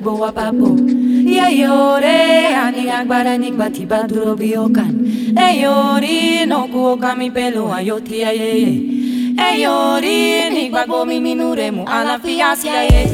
boa papo yayore ani agbaranik bati baduro biokan eyori nokuoka mipelo ayoti ayeye. Eyori nigbagbo mi minuremu alafiasiaye